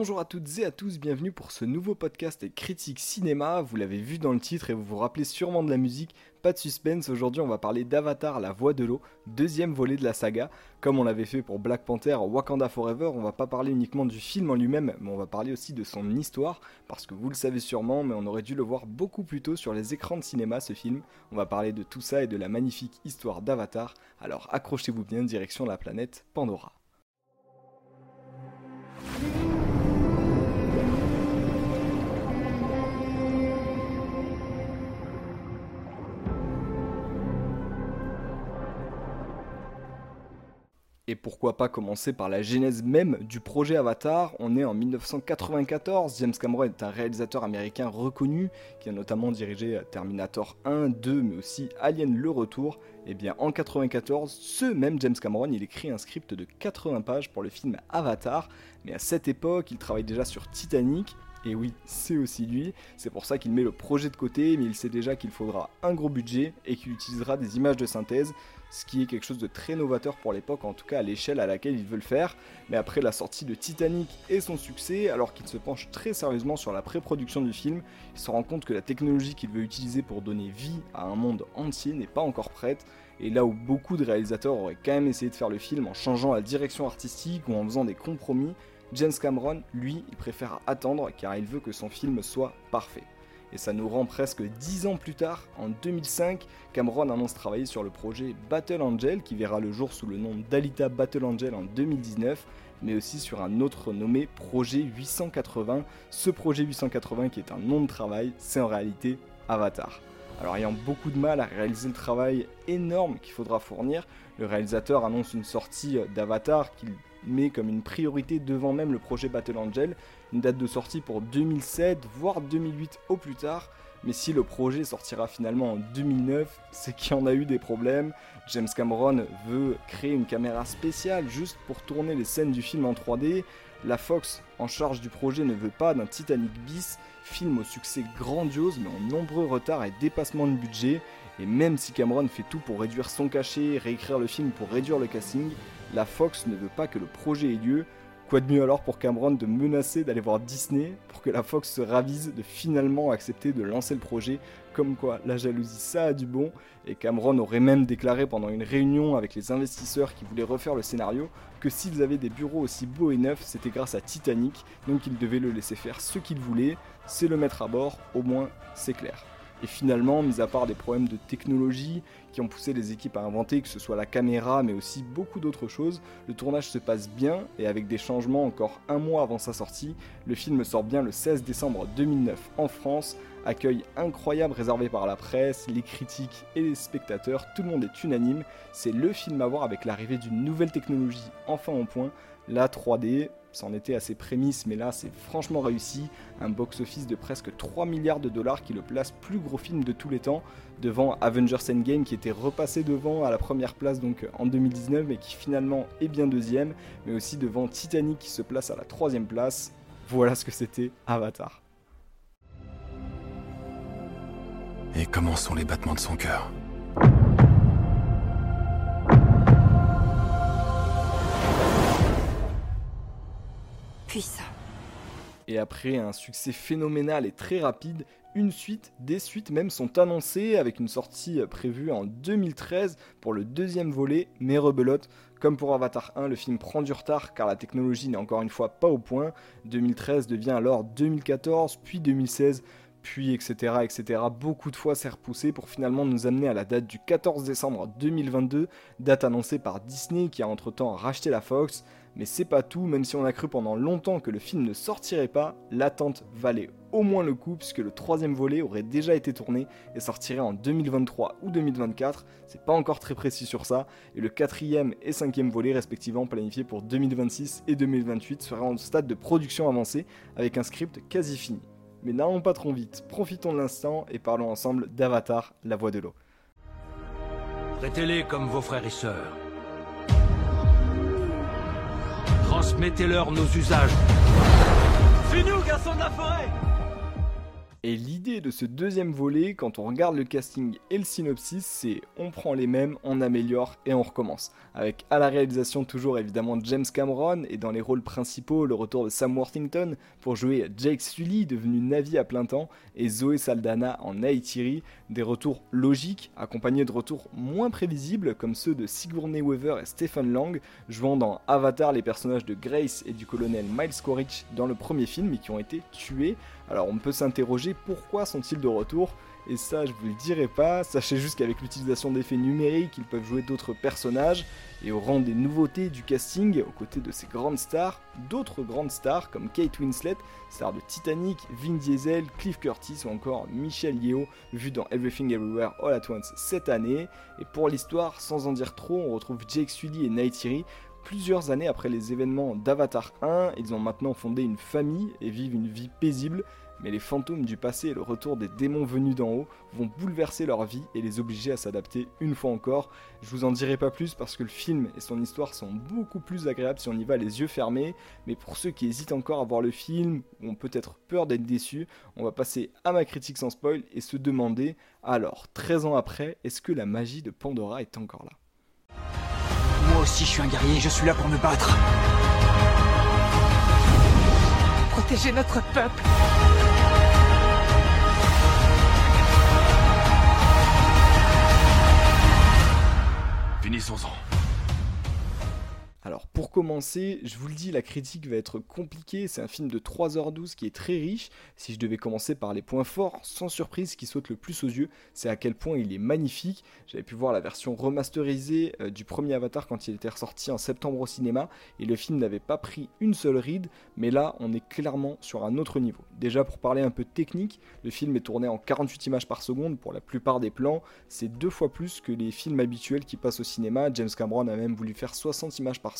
Bonjour à toutes et à tous, bienvenue pour ce nouveau podcast critique cinéma. Vous l'avez vu dans le titre et vous vous rappelez sûrement de la musique. Pas de suspense, aujourd'hui on va parler d'Avatar, la voix de l'eau, deuxième volet de la saga. Comme on l'avait fait pour Black Panther, Wakanda Forever, on va pas parler uniquement du film en lui-même, mais on va parler aussi de son histoire, parce que vous le savez sûrement, mais on aurait dû le voir beaucoup plus tôt sur les écrans de cinéma ce film. On va parler de tout ça et de la magnifique histoire d'Avatar, alors accrochez-vous bien direction la planète Pandora. Et pourquoi pas commencer par la genèse même du projet Avatar. On est en 1994, James Cameron est un réalisateur américain reconnu qui a notamment dirigé Terminator 1, 2 mais aussi Alien le Retour. Et eh bien en 94, ce même James Cameron, il écrit un script de 80 pages pour le film Avatar, mais à cette époque, il travaille déjà sur Titanic, et oui, c'est aussi lui, c'est pour ça qu'il met le projet de côté, mais il sait déjà qu'il faudra un gros budget et qu'il utilisera des images de synthèse, ce qui est quelque chose de très novateur pour l'époque, en tout cas à l'échelle à laquelle il veut le faire. Mais après la sortie de Titanic et son succès, alors qu'il se penche très sérieusement sur la pré-production du film, il se rend compte que la technologie qu'il veut utiliser pour donner vie à un monde entier n'est pas encore prête. Et là où beaucoup de réalisateurs auraient quand même essayé de faire le film en changeant la direction artistique ou en faisant des compromis, James Cameron, lui, il préfère attendre car il veut que son film soit parfait. Et ça nous rend presque 10 ans plus tard, en 2005, Cameron annonce travailler sur le projet Battle Angel qui verra le jour sous le nom d'Alita Battle Angel en 2019, mais aussi sur un autre nommé Projet 880. Ce projet 880 qui est un nom de travail, c'est en réalité Avatar. Alors ayant beaucoup de mal à réaliser le travail énorme qu'il faudra fournir, le réalisateur annonce une sortie d'Avatar qu'il met comme une priorité devant même le projet Battle Angel, une date de sortie pour 2007, voire 2008 au plus tard. Mais si le projet sortira finalement en 2009, c'est qu'il y en a eu des problèmes. James Cameron veut créer une caméra spéciale juste pour tourner les scènes du film en 3D. La Fox en charge du projet ne veut pas d'un Titanic bis, film au succès grandiose mais en nombreux retards et dépassements de budget. Et même si Cameron fait tout pour réduire son cachet, réécrire le film pour réduire le casting, la Fox ne veut pas que le projet ait lieu. Quoi de mieux alors pour Cameron de menacer d'aller voir Disney pour que la Fox se ravise de finalement accepter de lancer le projet Comme quoi, la jalousie ça a du bon. Et Cameron aurait même déclaré pendant une réunion avec les investisseurs qui voulaient refaire le scénario que s'ils avaient des bureaux aussi beaux et neufs, c'était grâce à Titanic, donc ils devaient le laisser faire ce qu'il voulait, c'est le mettre à bord, au moins c'est clair. Et finalement, mis à part des problèmes de technologie qui ont poussé les équipes à inventer, que ce soit la caméra, mais aussi beaucoup d'autres choses, le tournage se passe bien et avec des changements encore un mois avant sa sortie, le film sort bien le 16 décembre 2009 en France, accueil incroyable réservé par la presse, les critiques et les spectateurs, tout le monde est unanime, c'est le film à voir avec l'arrivée d'une nouvelle technologie enfin en point, la 3D, c'en était à ses prémices, mais là c'est franchement réussi. Un box-office de presque 3 milliards de dollars qui le place plus gros film de tous les temps, devant Avengers Endgame qui était repassé devant à la première place donc en 2019, mais qui finalement est bien deuxième, mais aussi devant Titanic qui se place à la troisième place. Voilà ce que c'était Avatar. Et comment sont les battements de son cœur? Et après un succès phénoménal et très rapide, une suite, des suites même sont annoncées avec une sortie prévue en 2013 pour le deuxième volet, mais rebelote. Comme pour Avatar 1, le film prend du retard car la technologie n'est encore une fois pas au point. 2013 devient alors 2014, puis 2016, puis etc. etc. Beaucoup de fois s'est repoussé pour finalement nous amener à la date du 14 décembre 2022, date annoncée par Disney qui a entre-temps racheté la Fox. Mais c'est pas tout, même si on a cru pendant longtemps que le film ne sortirait pas, l'attente valait au moins le coup puisque le troisième volet aurait déjà été tourné et sortirait en 2023 ou 2024, c'est pas encore très précis sur ça, et le quatrième et cinquième volet respectivement planifiés pour 2026 et 2028 seraient en stade de production avancée avec un script quasi fini. Mais n'allons pas trop vite, profitons de l'instant et parlons ensemble d'Avatar, la voix de l'eau. Traitez-les comme vos frères et sœurs. Transmettez-leur nos usages. Suis-nous, garçons de la forêt Et l'idée de ce deuxième volet, quand on regarde le casting et le synopsis, c'est on prend les mêmes, on améliore et on recommence. Avec à la réalisation toujours évidemment James Cameron et dans les rôles principaux le retour de Sam Worthington pour jouer Jake Sully devenu Navi à plein temps et Zoé Saldana en Neytiri, des retours logiques accompagnés de retours moins prévisibles comme ceux de Sigourney Weaver et Stephen Lang jouant dans Avatar les personnages de Grace et du colonel Miles Quaritch dans le premier film et qui ont été tués alors on peut s'interroger pourquoi sont-ils de retour? Et ça je vous le dirai pas, sachez juste qu'avec l'utilisation d'effets numériques ils peuvent jouer d'autres personnages. Et au rang des nouveautés du casting, aux côtés de ces grandes stars, d'autres grandes stars comme Kate Winslet, star de Titanic, Vin Diesel, Cliff Curtis ou encore Michelle Yeoh, vu dans Everything Everywhere All At Once cette année. Et pour l'histoire, sans en dire trop, on retrouve Jake Sully et Neytiri Plusieurs années après les événements d'Avatar 1, ils ont maintenant fondé une famille et vivent une vie paisible, mais les fantômes du passé et le retour des démons venus d'en haut vont bouleverser leur vie et les obliger à s'adapter une fois encore. Je vous en dirai pas plus parce que le film et son histoire sont beaucoup plus agréables si on y va les yeux fermés, mais pour ceux qui hésitent encore à voir le film ou ont peut-être peur d'être déçus, on va passer à ma critique sans spoil et se demander alors, 13 ans après, est-ce que la magie de Pandora est encore là? Moi aussi, je suis un guerrier, je suis là pour me battre. Protéger notre peuple. Finissons-en. Alors pour commencer, je vous le dis, la critique va être compliquée, c'est un film de 3h12 qui est très riche. Si je devais commencer par les points forts, sans surprise, ce qui saute le plus aux yeux, c'est à quel point il est magnifique. J'avais pu voir la version remasterisée euh, du premier Avatar quand il était ressorti en septembre au cinéma, et le film n'avait pas pris une seule ride, mais là on est clairement sur un autre niveau. Déjà pour parler un peu technique, le film est tourné en 48 images par seconde pour la plupart des plans, c'est deux fois plus que les films habituels qui passent au cinéma, James Cameron a même voulu faire 60 images par seconde,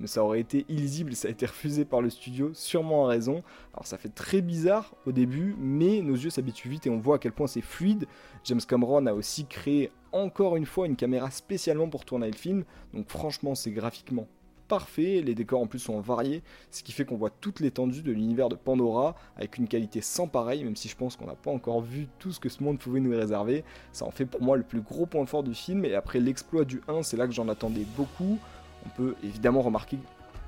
mais ça aurait été illisible, ça a été refusé par le studio, sûrement en raison. Alors ça fait très bizarre au début, mais nos yeux s'habituent vite et on voit à quel point c'est fluide. James Cameron a aussi créé encore une fois une caméra spécialement pour tourner le film, donc franchement c'est graphiquement parfait, les décors en plus sont variés, ce qui fait qu'on voit toute l'étendue de l'univers de Pandora avec une qualité sans pareil, même si je pense qu'on n'a pas encore vu tout ce que ce monde pouvait nous réserver. Ça en fait pour moi le plus gros point fort du film, et après l'exploit du 1, c'est là que j'en attendais beaucoup. On peut évidemment remarquer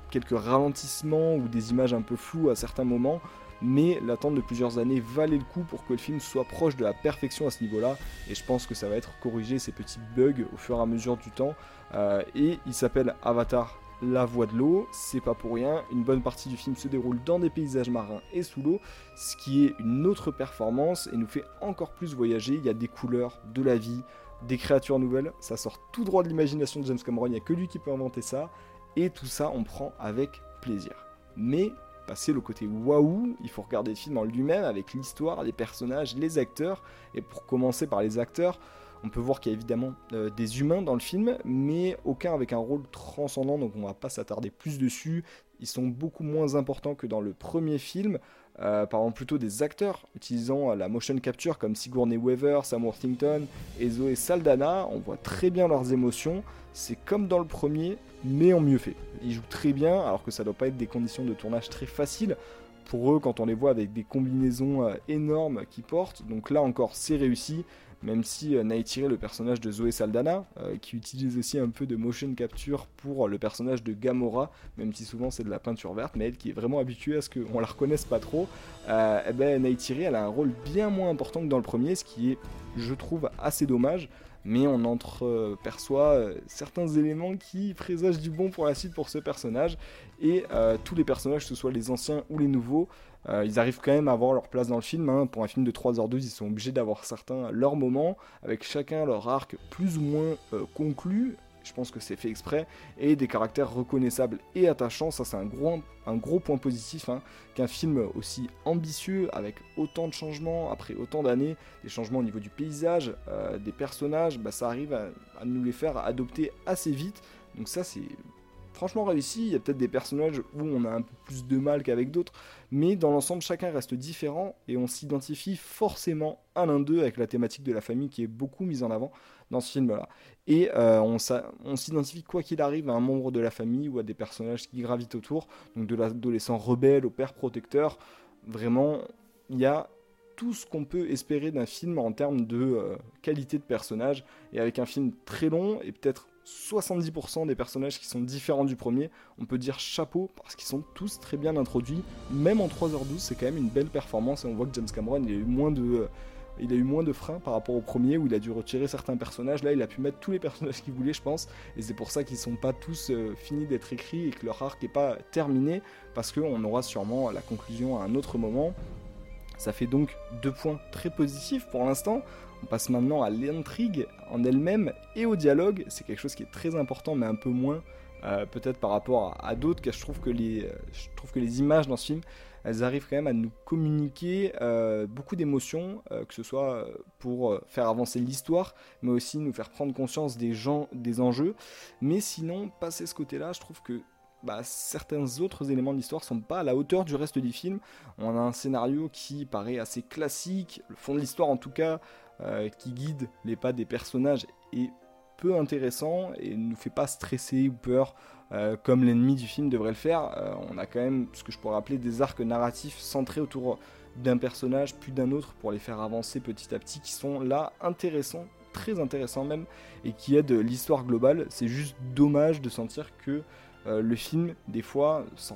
quelques ralentissements ou des images un peu floues à certains moments, mais l'attente de plusieurs années valait le coup pour que le film soit proche de la perfection à ce niveau-là, et je pense que ça va être corrigé ces petits bugs au fur et à mesure du temps. Euh, et il s'appelle Avatar la voie de l'eau, c'est pas pour rien, une bonne partie du film se déroule dans des paysages marins et sous l'eau, ce qui est une autre performance et nous fait encore plus voyager, il y a des couleurs, de la vie, des créatures nouvelles, ça sort tout droit de l'imagination de James Cameron, il n'y a que lui qui peut inventer ça, et tout ça on prend avec plaisir. Mais, passer le côté waouh, il faut regarder le film en lui-même avec l'histoire, les personnages, les acteurs, et pour commencer par les acteurs, on peut voir qu'il y a évidemment euh, des humains dans le film, mais aucun avec un rôle transcendant, donc on va pas s'attarder plus dessus. Ils sont beaucoup moins importants que dans le premier film. Euh, par exemple, plutôt des acteurs utilisant la motion capture comme Sigourney Weaver, Sam Worthington et Saldana. On voit très bien leurs émotions. C'est comme dans le premier, mais en mieux fait. Ils jouent très bien, alors que ça doit pas être des conditions de tournage très faciles pour eux quand on les voit avec des combinaisons euh, énormes qu'ils portent. Donc là encore, c'est réussi même si euh, Neytiri, le personnage de Zoé Saldana, euh, qui utilise aussi un peu de motion capture pour le personnage de Gamora, même si souvent c'est de la peinture verte, mais elle qui est vraiment habituée à ce qu'on la reconnaisse pas trop, euh, eh ben, elle a un rôle bien moins important que dans le premier, ce qui est, je trouve, assez dommage mais on entreperçoit certains éléments qui présagent du bon pour la suite pour ce personnage. Et tous les personnages, que ce soit les anciens ou les nouveaux, euh, ils arrivent quand même à avoir leur place dans le film. Hein. Pour un film de 3h12, ils sont obligés d'avoir certains leur moment, avec chacun leur arc plus ou moins euh, conclu. Je pense que c'est fait exprès. Et des caractères reconnaissables et attachants. Ça, c'est un gros, un gros point positif. Hein, qu'un film aussi ambitieux, avec autant de changements, après autant d'années, des changements au niveau du paysage, euh, des personnages, bah, ça arrive à, à nous les faire adopter assez vite. Donc ça, c'est franchement réussi. Il y a peut-être des personnages où on a un peu plus de mal qu'avec d'autres, mais dans l'ensemble, chacun reste différent et on s'identifie forcément à l'un d'eux avec la thématique de la famille qui est beaucoup mise en avant dans ce film-là. Et euh, on, s'identifie quoi qu'il arrive à un membre de la famille ou à des personnages qui gravitent autour, donc de l'adolescent rebelle au père protecteur. Vraiment, il y a tout ce qu'on peut espérer d'un film en termes de euh, qualité de personnage. Et avec un film très long et peut-être 70% des personnages qui sont différents du premier, on peut dire chapeau parce qu'ils sont tous très bien introduits. Même en 3h12, c'est quand même une belle performance et on voit que James Cameron il a eu moins de, il freins par rapport au premier où il a dû retirer certains personnages. Là, il a pu mettre tous les personnages qu'il voulait, je pense, et c'est pour ça qu'ils sont pas tous euh, finis d'être écrits et que leur arc n'est pas terminé parce qu'on aura sûrement la conclusion à un autre moment. Ça fait donc deux points très positifs pour l'instant. On passe maintenant à l'intrigue en elle-même et au dialogue. C'est quelque chose qui est très important, mais un peu moins euh, peut-être par rapport à, d'autres, car je trouve, que les, euh, je trouve que les images dans ce film, elles arrivent quand même à nous communiquer euh, beaucoup d'émotions, que ce soit pour faire avancer l'histoire, mais aussi nous faire prendre conscience des, gens, des enjeux. Mais sinon, passer ce côté-là, je trouve que bah, certains autres éléments de l'histoire sont pas à la hauteur du reste du film. On a un scénario qui paraît assez classique, le fond de l'histoire en tout cas, euh, qui guide les pas des personnages est peu intéressant et ne nous fait pas stresser ou peur euh, comme l'ennemi du film devrait le faire. Euh, on a quand même ce que je pourrais appeler des arcs narratifs centrés autour d'un personnage puis d'un autre pour les faire avancer petit à petit qui sont là intéressants, très intéressants même et qui aident l'histoire globale. C'est juste dommage de sentir que le film des fois sent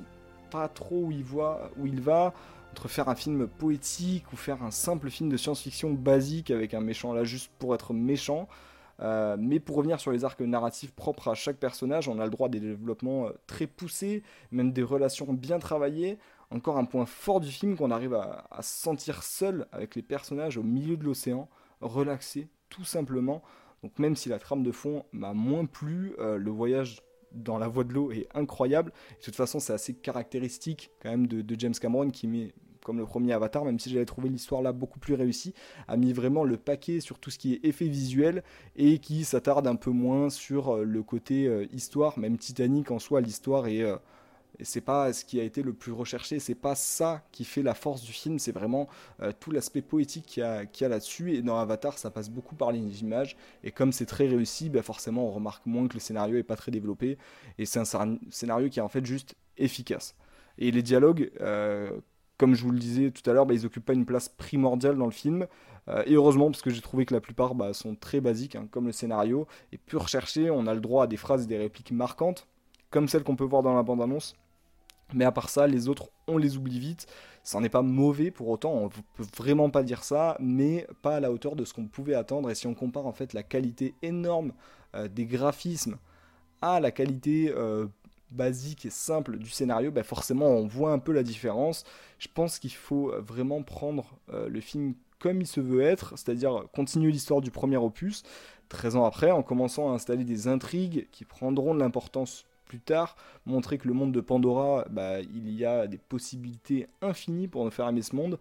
pas trop où il, voit, où il va entre faire un film poétique ou faire un simple film de science-fiction basique avec un méchant là juste pour être méchant. Euh, mais pour revenir sur les arcs narratifs propres à chaque personnage, on a le droit à des développements euh, très poussés, même des relations bien travaillées. Encore un point fort du film qu'on arrive à, se sentir seul avec les personnages au milieu de l'océan, relaxé, tout simplement. Donc même si la trame de fond m'a moins plu, euh, le voyage dans la voie de l'eau est incroyable. de toute façon, c'est assez caractéristique quand même de, James Cameron qui met comme le premier Avatar, même si j'avais trouvé l'histoire là beaucoup plus réussie, a mis vraiment le paquet sur tout ce qui est effet visuel et qui s'attarde un peu moins sur euh, le côté euh, histoire, même Titanic en soi, l'histoire est euh, et c'est pas ce qui a été le plus recherché, c'est pas ça qui fait la force du film, c'est vraiment tout l'aspect poétique qu'il y a, a là-dessus. Et dans Avatar, ça passe beaucoup par les images. Et comme c'est très réussi, ben forcément, on remarque moins que le scénario est pas très développé. Et c'est un scénario qui est en fait juste efficace. Et les dialogues, comme je vous le disais tout à l'heure, bah, ils n'occupent pas une place primordiale dans le film. Euh, et heureusement, parce que j'ai trouvé que la plupart bah, sont très basiques, hein, comme le scénario, et peu recherchés. On a le droit à des phrases et des répliques marquantes, comme celles qu'on peut voir dans la bande-annonce. Mais à part ça, les autres, on les oublie vite. Ça n'est pas mauvais pour autant, on peut vraiment pas dire ça, mais pas à la hauteur de ce qu'on pouvait attendre. Et si on compare en fait la qualité énorme euh, des graphismes à la qualité euh, basique et simple du scénario, bah forcément on voit un peu la différence. Je pense qu'il faut vraiment prendre euh, le film comme il se veut être, c'est-à-dire continuer l'histoire du premier opus, 13 ans après, en commençant à installer des intrigues qui prendront de l'importance plus tard, montrer que le monde de Pandora, bah, il y a des possibilités infinies pour nous faire aimer ce monde.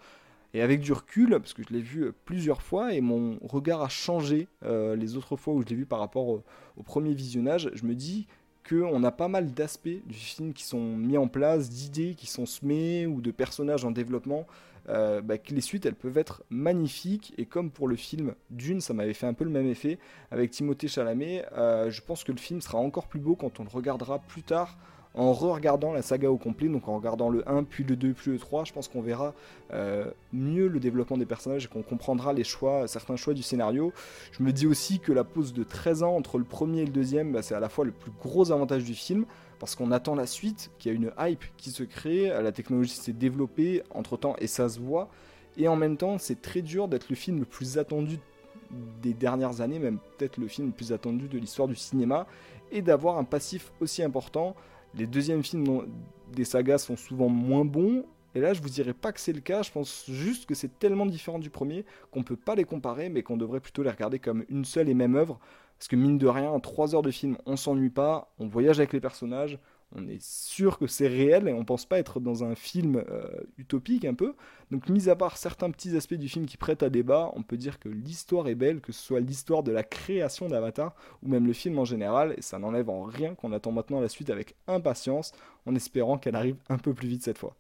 Et avec du recul, parce que je l'ai vu plusieurs fois et mon regard a changé euh, les autres fois où je l'ai vu par rapport au premier visionnage, je me dis qu'on a pas mal d'aspects du film qui sont mis en place, d'idées qui sont semées ou de personnages en développement, euh, bah, que les suites elles peuvent être magnifiques. Et comme pour le film Dune, ça m'avait fait un peu le même effet avec Timothée Chalamet, euh, je pense que le film sera encore plus beau quand on le regardera plus tard en re-regardant la saga au complet, donc en regardant le 1, puis le 2, puis le 3, je pense qu'on verra euh, mieux le développement des personnages et qu'on comprendra les choix, certains choix du scénario. Je me dis aussi que la pause de 13 ans entre le premier et le deuxième, bah, c'est à la fois le plus gros avantage du film, parce qu'on attend la suite, qu'il y a une hype qui se crée, la technologie s'est développée entre temps et ça se voit, et en même temps c'est très dur d'être le film le plus attendu des dernières années, même peut-être le film le plus attendu de l'histoire du cinéma, et d'avoir un passif aussi important. Les deuxièmes films des sagas sont souvent moins bons. Et là, je vous dirais pas que c'est le cas. Je pense juste que c'est tellement différent du premier qu'on peut pas les comparer, mais qu'on devrait plutôt les regarder comme une seule et même œuvre. Parce que mine de rien, en 3 heures de film, on s'ennuie pas, on voyage avec les personnages, on est sûr que c'est réel et on pense pas être dans un film euh, utopique un peu. Donc, mis à part certains petits aspects du film qui prêtent à débat, on peut dire que l'histoire est belle, que ce soit l'histoire de la création d'Avatar ou même le film en général, et ça n'enlève en rien qu'on attend maintenant la suite avec impatience, en espérant qu'elle arrive un peu plus vite cette fois.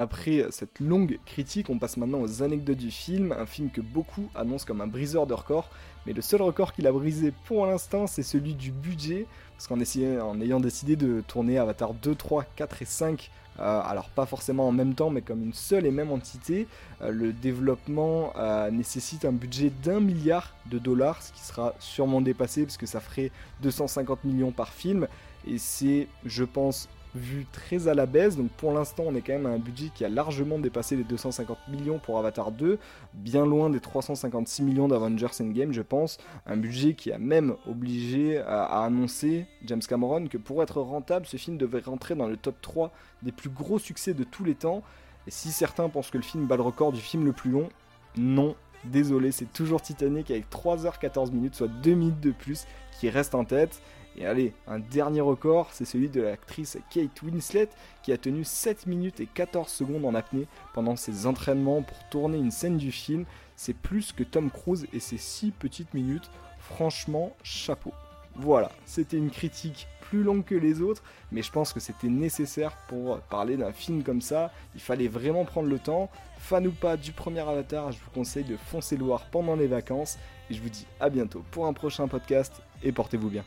Après cette longue critique, on passe maintenant aux anecdotes du film, un film que beaucoup annoncent comme un briseur de records, mais le seul record qu'il a brisé pour l'instant, c'est celui du budget, parce qu'en en ayant décidé de tourner Avatar 2, 3, 4 et 5 euh, alors pas forcément en même temps, mais comme une seule et même entité, euh, le développement euh, nécessite un budget d'un milliard de dollars, ce qui sera sûrement dépassé parce que ça ferait 250 millions par film. Et c'est, je pense, vu très à la baisse. Donc pour l'instant, on est quand même à un budget qui a largement dépassé les 250 millions pour Avatar 2, bien loin des 356 millions d'Avengers Endgame, je pense. Un budget qui a même obligé à, annoncer James Cameron que pour être rentable, ce film devait rentrer dans le top 3 des plus gros succès de tous les temps. Et si certains pensent que le film bat le record du film le plus long, non, désolé, c'est toujours Titanic avec 3h14 minutes, soit 2 minutes de plus, qui reste en tête. Et allez, un dernier record, c'est celui de l'actrice Kate Winslet qui a tenu 7 minutes et 14 secondes en apnée pendant ses entraînements pour tourner une scène du film. C'est plus que Tom Cruise et ses 6 petites minutes. Franchement, chapeau. Voilà, c'était une critique plus longue que les autres, mais je pense que c'était nécessaire pour parler d'un film comme ça. Il fallait vraiment prendre le temps. Fan ou pas du premier avatar, je vous conseille de foncer le voir pendant les vacances. Et je vous dis à bientôt pour un prochain podcast et portez-vous bien.